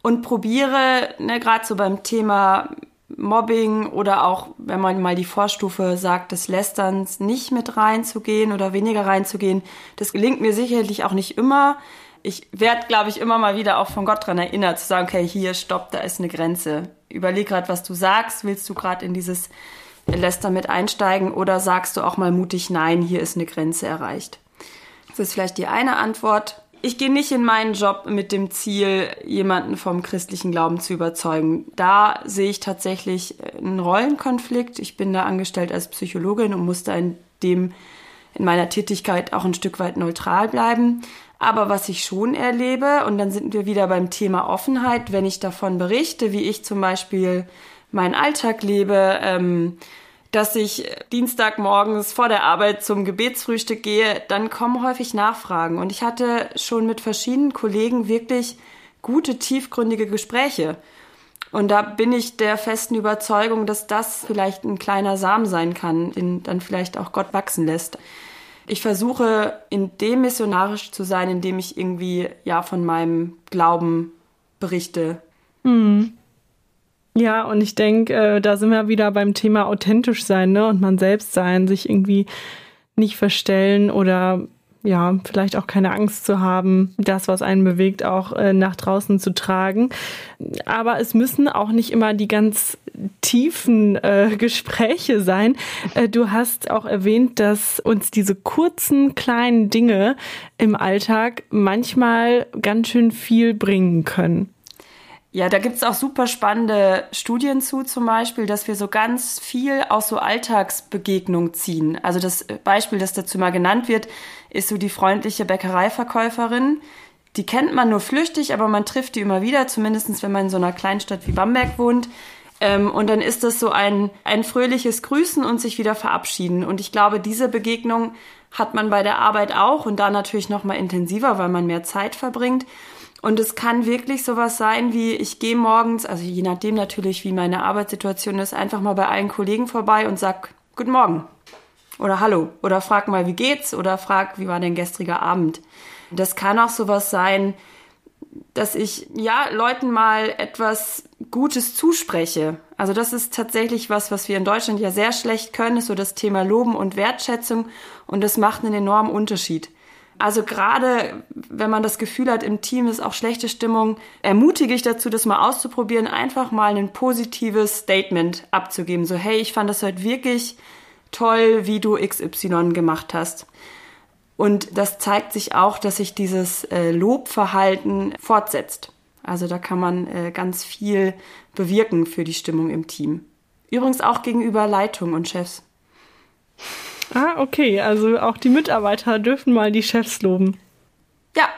Speaker 3: und probiere, ne, gerade so beim Thema Mobbing oder auch, wenn man mal die Vorstufe sagt, des Lästerns, nicht mit reinzugehen oder weniger reinzugehen. Das gelingt mir sicherlich auch nicht immer. Ich werde, glaube ich, immer mal wieder auch von Gott dran erinnert, zu sagen, okay, hier, stopp, da ist eine Grenze überleg gerade, was du sagst. Willst du gerade in dieses Läster mit einsteigen oder sagst du auch mal mutig, nein, hier ist eine Grenze erreicht? Das ist vielleicht die eine Antwort. Ich gehe nicht in meinen Job mit dem Ziel, jemanden vom christlichen Glauben zu überzeugen. Da sehe ich tatsächlich einen Rollenkonflikt. Ich bin da angestellt als Psychologin und muss da in dem in meiner Tätigkeit auch ein Stück weit neutral bleiben. Aber was ich schon erlebe, und dann sind wir wieder beim Thema Offenheit, wenn ich davon berichte, wie ich zum Beispiel meinen Alltag lebe, ähm, dass ich Dienstagmorgens vor der Arbeit zum Gebetsfrühstück gehe, dann kommen häufig Nachfragen. Und ich hatte schon mit verschiedenen Kollegen wirklich gute, tiefgründige Gespräche. Und da bin ich der festen Überzeugung, dass das vielleicht ein kleiner Samen sein kann, den dann vielleicht auch Gott wachsen lässt. Ich versuche, in dem missionarisch zu sein, indem ich irgendwie ja von meinem Glauben berichte.
Speaker 2: Mhm. Ja, und ich denke, äh, da sind wir wieder beim Thema authentisch sein, ne? Und man selbst sein, sich irgendwie nicht verstellen oder ja, vielleicht auch keine Angst zu haben, das, was einen bewegt, auch äh, nach draußen zu tragen. Aber es müssen auch nicht immer die ganz tiefen äh, <laughs> Gespräche sein. Äh, du hast auch erwähnt, dass uns diese kurzen, kleinen Dinge im Alltag manchmal ganz schön viel bringen können.
Speaker 3: Ja, da gibt's auch super spannende Studien zu, zum Beispiel, dass wir so ganz viel aus so Alltagsbegegnung ziehen. Also das Beispiel, das dazu mal genannt wird, ist so die freundliche Bäckereiverkäuferin. Die kennt man nur flüchtig, aber man trifft die immer wieder, zumindestens wenn man in so einer Kleinstadt wie Bamberg wohnt. Ähm, und dann ist das so ein, ein fröhliches Grüßen und sich wieder verabschieden. Und ich glaube, diese Begegnung hat man bei der Arbeit auch und da natürlich noch mal intensiver, weil man mehr Zeit verbringt. Und es kann wirklich sowas sein wie, ich gehe morgens, also je nachdem natürlich, wie meine Arbeitssituation ist, einfach mal bei allen Kollegen vorbei und sag Guten Morgen oder Hallo oder frag mal, wie geht's oder frag, wie war dein gestriger Abend. Das kann auch sowas sein, dass ich ja Leuten mal etwas Gutes zuspreche. Also das ist tatsächlich was, was wir in Deutschland ja sehr schlecht können, ist so das Thema Loben und Wertschätzung und das macht einen enormen Unterschied. Also gerade wenn man das Gefühl hat, im Team ist auch schlechte Stimmung, ermutige ich dazu, das mal auszuprobieren, einfach mal ein positives Statement abzugeben. So, hey, ich fand das heute wirklich toll, wie du XY gemacht hast. Und das zeigt sich auch, dass sich dieses äh, Lobverhalten fortsetzt. Also da kann man äh, ganz viel bewirken für die Stimmung im Team. Übrigens auch gegenüber Leitung und Chefs.
Speaker 2: Ah, okay. Also auch die Mitarbeiter dürfen mal die Chefs loben.
Speaker 3: Ja.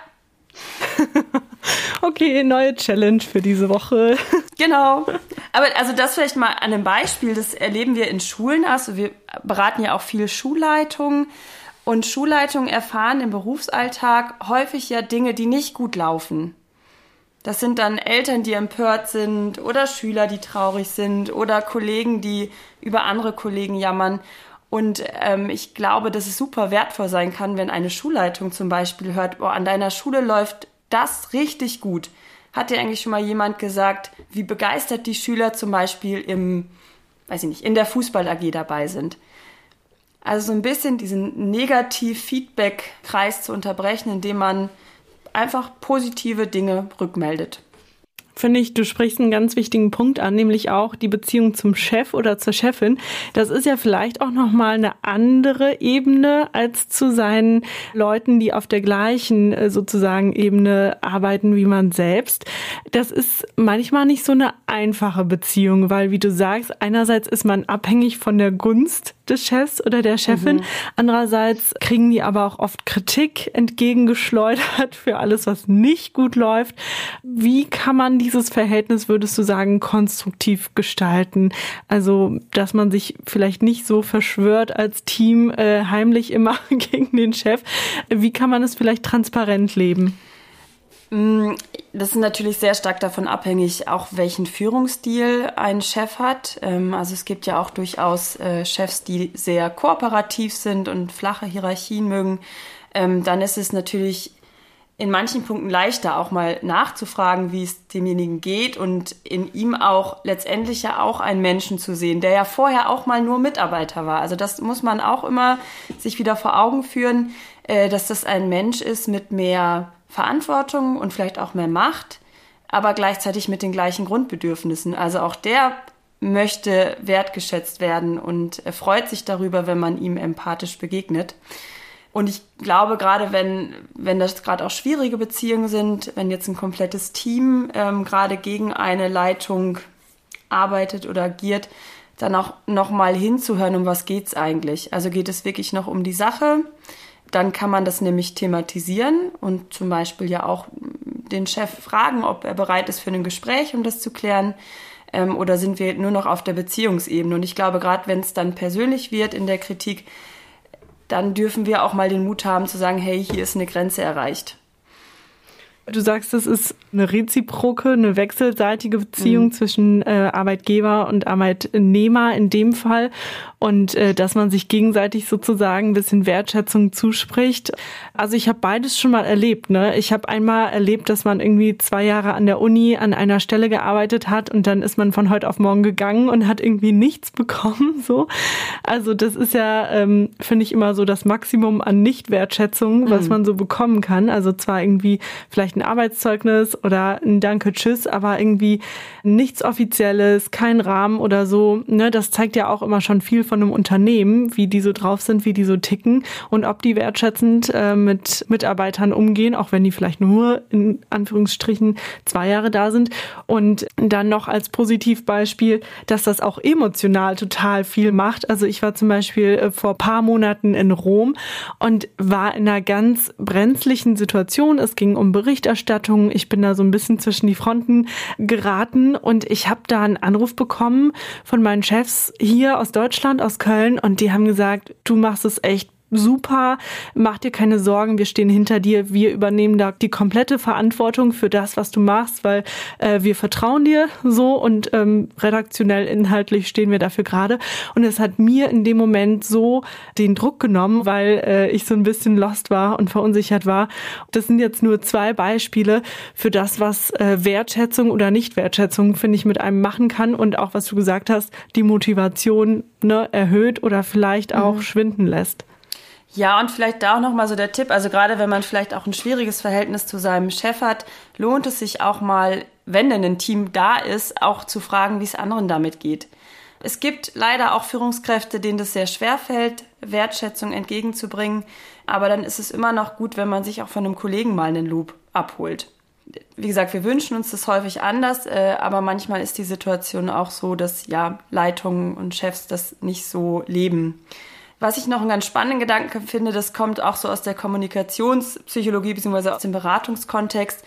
Speaker 3: <laughs>
Speaker 2: okay, neue Challenge für diese Woche. <laughs>
Speaker 3: Genau. Aber also das vielleicht mal an einem Beispiel, das erleben wir in Schulen. Also wir beraten ja auch viel Schulleitungen. Und Schulleitungen erfahren im Berufsalltag häufig ja Dinge, die nicht gut laufen. Das sind dann Eltern, die empört sind oder Schüler, die traurig sind oder Kollegen, die über andere Kollegen jammern. Und ähm, ich glaube, dass es super wertvoll sein kann, wenn eine Schulleitung zum Beispiel hört, oh, an deiner Schule läuft das richtig gut. Hat dir eigentlich schon mal jemand gesagt, wie begeistert die Schüler zum Beispiel im, weiß ich nicht, in der Fußball AG dabei sind? Also so ein bisschen diesen Negativ-Feedback-Kreis zu unterbrechen, indem man einfach positive Dinge rückmeldet
Speaker 2: finde ich, du sprichst einen ganz wichtigen Punkt an, nämlich auch die Beziehung zum Chef oder zur Chefin. Das ist ja vielleicht auch noch mal eine andere Ebene als zu seinen Leuten, die auf der gleichen äh, sozusagen Ebene arbeiten wie man selbst. Das ist manchmal nicht so eine einfache Beziehung, weil wie du sagst, einerseits ist man abhängig von der Gunst des Chefs oder der Chefin. Mhm. Andererseits kriegen die aber auch oft Kritik entgegengeschleudert für alles, was nicht gut läuft. Wie kann man dieses Verhältnis, würdest du sagen, konstruktiv gestalten? Also, dass man sich vielleicht nicht so verschwört als Team äh, heimlich immer <laughs> gegen den Chef. Wie kann man es vielleicht transparent leben?
Speaker 3: Mm, das ist natürlich sehr stark davon abhängig, auch welchen Führungsstil ein Chef hat. Ähm, also es gibt ja auch durchaus äh, Chefs, die sehr kooperativ sind und flache Hierarchien mögen. Ähm, dann ist es natürlich in manchen Punkten leichter, auch mal nachzufragen, wie es demjenigen geht und in ihm auch letztendlich ja auch einen Menschen zu sehen, der ja vorher auch mal nur Mitarbeiter war. Also das muss man auch immer sich wieder vor Augen führen, äh, dass das ein Mensch ist mit mehr Verantwortung und vielleicht auch mehr Macht, aber gleichzeitig mit den gleichen Grundbedürfnissen. Also auch der möchte wertgeschätzt werden und er freut sich darüber, wenn man ihm empathisch begegnet. Und ich glaube, gerade wenn, wenn das gerade auch schwierige Beziehungen sind, wenn jetzt ein komplettes Team ähm, gerade gegen eine Leitung arbeitet oder agiert, dann auch nochmal hinzuhören, um was geht's eigentlich. Also geht es wirklich noch um die Sache? Dann kann man das nämlich thematisieren und zum Beispiel ja auch den Chef fragen, ob er bereit ist für ein Gespräch, um das zu klären. Ähm, oder sind wir nur noch auf der Beziehungsebene? Und ich glaube, gerade wenn es dann persönlich wird in der Kritik, dann dürfen wir auch mal den Mut haben zu sagen, hey, hier ist eine Grenze erreicht.
Speaker 2: Du sagst, es ist eine reziproke, eine wechselseitige Beziehung mhm. zwischen äh, Arbeitgeber und Arbeitnehmer in dem Fall und äh, dass man sich gegenseitig sozusagen ein bisschen Wertschätzung zuspricht. Also ich habe beides schon mal erlebt. Ne? Ich habe einmal erlebt, dass man irgendwie zwei Jahre an der Uni an einer Stelle gearbeitet hat und dann ist man von heute auf morgen gegangen und hat irgendwie nichts bekommen. <laughs> So, also das ist ja, ähm, finde ich immer so das Maximum an Nichtwertschätzung, was mhm. man so bekommen kann. Also zwar irgendwie vielleicht ein Arbeitszeugnis oder ein Danke, Tschüss, aber irgendwie nichts Offizielles, kein Rahmen oder so. Ne, das zeigt ja auch immer schon viel von einem Unternehmen, wie die so drauf sind, wie die so ticken und ob die wertschätzend äh, mit Mitarbeitern umgehen, auch wenn die vielleicht nur in Anführungsstrichen zwei Jahre da sind. Und dann noch als Positivbeispiel, dass das auch emotional total viel macht. Also ich war zum Beispiel äh, vor paar Monaten in Rom und war in einer ganz brenzlichen Situation. Es ging um Bericht Berichterstattung. Ich bin da so ein bisschen zwischen die Fronten geraten. Und ich habe da einen Anruf bekommen von meinen Chefs hier aus Deutschland, aus Köln. Und die haben gesagt, du machst es echt super, mach dir keine Sorgen, wir stehen hinter dir, wir übernehmen da die komplette Verantwortung für das, was du machst, weil äh, wir vertrauen dir so und ähm, redaktionell, inhaltlich stehen wir dafür gerade. Und es hat mir in dem Moment so den Druck genommen, weil äh, ich so ein bisschen lost war und verunsichert war. Das sind jetzt nur zwei Beispiele für das, was äh, Wertschätzung oder Nicht-Wertschätzung, finde ich, mit einem machen kann und auch, was du gesagt hast, die Motivation ne, erhöht oder vielleicht auch mhm. schwinden lässt.
Speaker 3: Ja, und vielleicht da auch nochmal so der Tipp, also gerade wenn man vielleicht auch ein schwieriges Verhältnis zu seinem Chef hat, lohnt es sich auch mal, wenn denn ein Team da ist, auch zu fragen, wie es anderen damit geht. Es gibt leider auch Führungskräfte, denen das sehr schwer fällt, Wertschätzung entgegenzubringen, aber dann ist es immer noch gut, wenn man sich auch von einem Kollegen mal einen Loop abholt. Wie gesagt, wir wünschen uns das häufig anders, äh, aber manchmal ist die Situation auch so, dass ja Leitungen und Chefs das nicht so leben. Was ich noch einen ganz spannenden Gedanken finde, das kommt auch so aus der Kommunikationspsychologie bzw. aus dem Beratungskontext,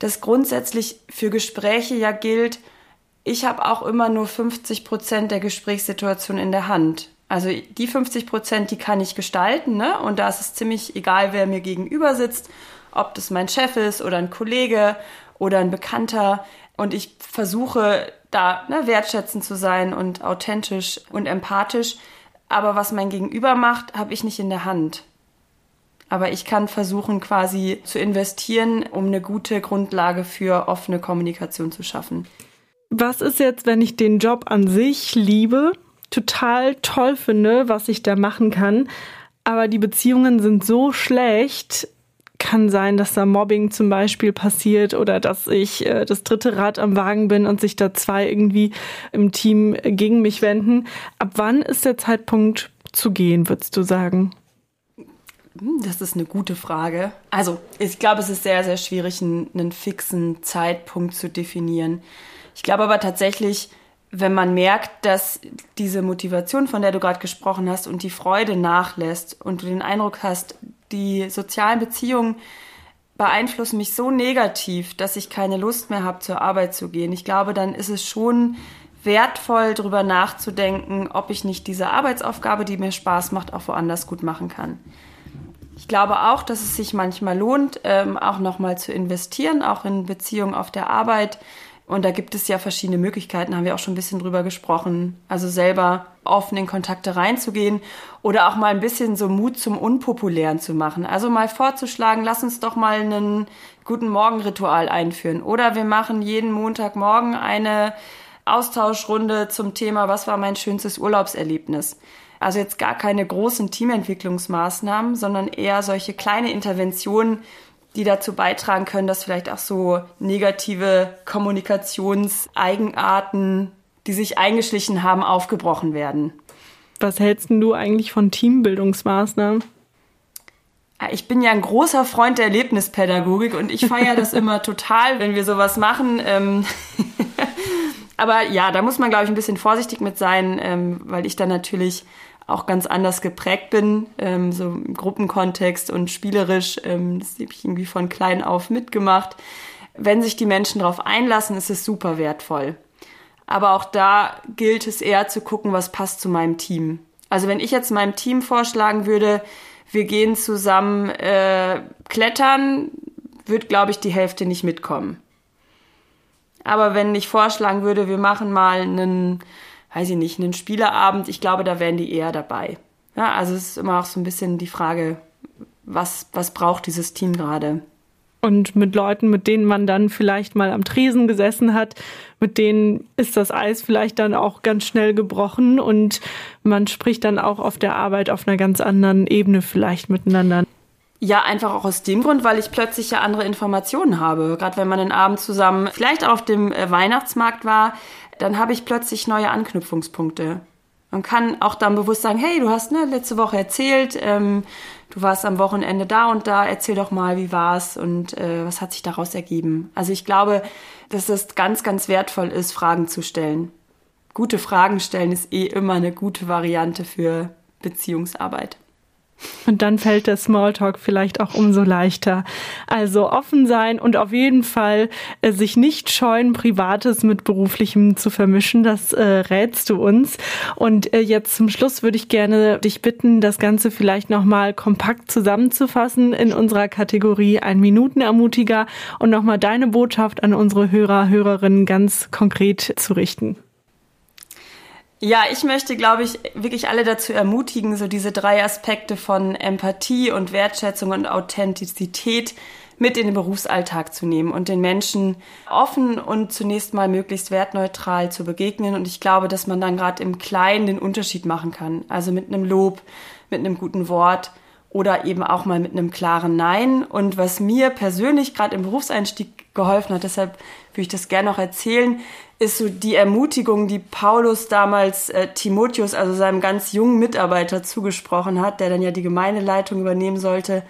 Speaker 3: dass grundsätzlich für Gespräche ja gilt, ich habe auch immer nur 50 Prozent der Gesprächssituation in der Hand. Also die 50 Prozent, die kann ich gestalten, ne? Und da ist es ziemlich egal, wer mir gegenüber sitzt, ob das mein Chef ist oder ein Kollege oder ein Bekannter. Und ich versuche da ne, wertschätzend zu sein und authentisch und empathisch. Aber was mein Gegenüber macht, habe ich nicht in der Hand. Aber ich kann versuchen, quasi zu investieren, um eine gute Grundlage für offene Kommunikation zu schaffen.
Speaker 2: Was ist jetzt, wenn ich den Job an sich liebe, total toll finde, was ich da machen kann, aber die Beziehungen sind so schlecht, kann sein, dass da Mobbing zum Beispiel passiert oder dass ich äh, das dritte Rad am Wagen bin und sich da zwei irgendwie im Team gegen mich wenden. Ab wann ist der Zeitpunkt zu gehen, würdest du sagen?
Speaker 3: Hm, das ist eine gute Frage. Also, ich glaube, es ist sehr, sehr schwierig, einen, einen fixen Zeitpunkt zu definieren. Ich glaube aber tatsächlich, wenn man merkt, dass diese Motivation, von der du gerade gesprochen hast, und die Freude nachlässt und du den Eindruck hast, die sozialen Beziehungen beeinflussen mich so negativ, dass ich keine Lust mehr habe, zur Arbeit zu gehen. Ich glaube, dann ist es schon wertvoll, darüber nachzudenken, ob ich nicht diese Arbeitsaufgabe, die mir Spaß macht, auch woanders gut machen kann. Ich glaube auch, dass es sich manchmal lohnt, ähm, auch nochmal zu investieren, auch in Beziehungen auf der Arbeit, und da gibt es ja verschiedene Möglichkeiten, haben wir auch schon ein bisschen drüber gesprochen. Also selber offen in Kontakte reinzugehen oder auch mal ein bisschen so Mut zum Unpopulären zu machen. Also mal vorzuschlagen, lass uns doch mal einen guten Morgenritual einführen. Oder wir machen jeden Montagmorgen eine Austauschrunde zum Thema, was war mein schönstes Urlaubserlebnis. Also jetzt gar keine großen Teamentwicklungsmaßnahmen, sondern eher solche kleine Interventionen, die dazu beitragen können, dass vielleicht auch so negative Kommunikationseigenarten, die sich eingeschlichen haben, aufgebrochen werden.
Speaker 2: Was hältst du eigentlich von Teambildungsmaßnahmen?
Speaker 3: Ich bin ja ein großer Freund der Erlebnispädagogik und ich feiere das immer <laughs> total, wenn wir sowas machen. Ähm, <laughs> aber ja, da muss man, glaube ich, ein bisschen vorsichtig mit sein, ähm, weil ich dann natürlich auch ganz anders geprägt bin, ähm, so im Gruppenkontext und spielerisch. Ähm, das habe ich irgendwie von klein auf mitgemacht. Wenn sich die Menschen darauf einlassen, ist es super wertvoll. Aber auch da gilt es eher zu gucken, was passt zu meinem Team. Also wenn ich jetzt meinem Team vorschlagen würde, wir gehen zusammen äh, klettern, wird, glaube ich, die Hälfte nicht mitkommen. Aber wenn ich vorschlagen würde, wir machen mal einen, weiß ich nicht, einen Spielerabend, ich glaube, da wären die eher dabei. Ja, also es ist immer auch so ein bisschen die Frage, was, was braucht dieses Team gerade?
Speaker 2: Und mit Leuten, mit denen man dann vielleicht mal am Tresen gesessen hat, mit denen ist das Eis vielleicht dann auch ganz schnell gebrochen und man spricht dann auch auf der Arbeit auf einer ganz anderen Ebene vielleicht miteinander.
Speaker 3: Ja, einfach auch aus dem Grund, weil ich plötzlich ja andere Informationen habe. Gerade wenn man den Abend zusammen vielleicht auf dem äh, Weihnachtsmarkt war, dann habe ich plötzlich neue Anknüpfungspunkte. Man kann auch dann bewusst sagen, hey, du hast ne, letzte Woche erzählt, ähm, du warst am Wochenende da und da, erzähl doch mal, wie war's und äh, was hat sich daraus ergeben. Also ich glaube, dass es ganz, ganz wertvoll ist, Fragen zu stellen. Gute Fragen stellen ist eh immer eine gute Variante für Beziehungsarbeit.
Speaker 2: Und dann fällt der Smalltalk vielleicht auch umso leichter. Also offen sein und auf jeden Fall äh, sich nicht scheuen, Privates mit Beruflichem zu vermischen. Das äh, rätst du uns. Und äh, jetzt zum Schluss würde ich gerne dich bitten, das Ganze vielleicht nochmal kompakt zusammenzufassen in unserer Kategorie Ein Minutenermutiger und nochmal deine Botschaft an unsere Hörer, Hörerinnen ganz konkret zu richten.
Speaker 3: Ja, ich möchte, glaube ich, wirklich alle dazu ermutigen, so diese drei Aspekte von Empathie und Wertschätzung und Authentizität mit in den Berufsalltag zu nehmen und den Menschen offen und zunächst mal möglichst wertneutral zu begegnen. Und ich glaube, dass man dann gerade im Kleinen den Unterschied machen kann. Also mit einem Lob, mit einem guten Wort oder eben auch mal mit einem klaren Nein. Und was mir persönlich gerade im Berufseinstieg geholfen hat, deshalb würde ich das gerne noch erzählen, ist so die Ermutigung, die Paulus damals äh, Timotheus, also seinem ganz jungen Mitarbeiter, zugesprochen hat, der dann ja die Gemeindeleitung übernehmen sollte.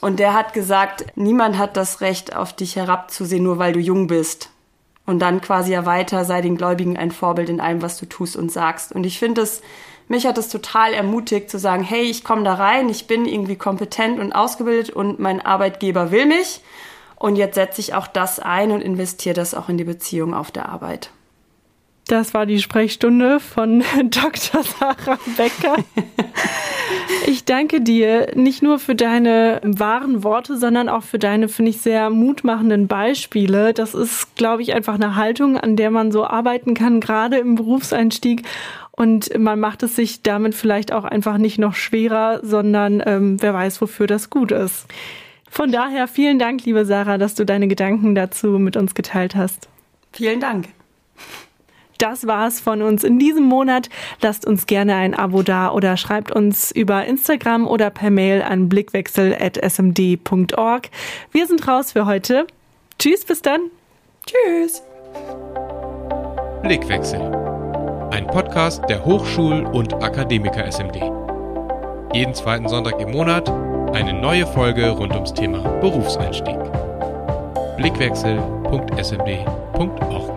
Speaker 3: Und der hat gesagt, niemand hat das Recht, auf dich herabzusehen, nur weil du jung bist. Und dann quasi ja weiter, sei den Gläubigen ein Vorbild in allem, was du tust und sagst. Und ich finde es, mich hat es total ermutigt zu sagen, hey, ich komme da rein, ich bin irgendwie kompetent und ausgebildet und mein Arbeitgeber will mich. Und jetzt setze ich auch das ein und investiere das auch in die Beziehung auf der Arbeit.
Speaker 2: Das war die Sprechstunde von <laughs> Dr. Sarah Becker. <laughs> Ich danke dir nicht nur für deine wahren Worte, sondern auch für deine, finde ich, sehr mutmachenden Beispiele. Das ist, glaube ich, einfach eine Haltung, an der man so arbeiten kann, gerade im Berufseinstieg. Und man macht es sich damit vielleicht auch einfach nicht noch schwerer, sondern ähm, wer weiß, wofür das gut ist. Von daher vielen Dank, liebe Sarah, dass du deine Gedanken dazu mit uns geteilt hast.
Speaker 3: Vielen Dank.
Speaker 2: Das war's von uns in diesem Monat. Lasst uns gerne ein Abo da oder schreibt uns über Instagram oder per Mail an blickwechsel.smd.org. Wir sind raus für heute. Tschüss, bis dann.
Speaker 3: Tschüss.
Speaker 1: Blickwechsel. Ein Podcast der Hochschul- und Akademiker SMD. Jeden zweiten Sonntag im Monat eine neue Folge rund ums Thema Berufseinstieg. Blickwechsel.smd.org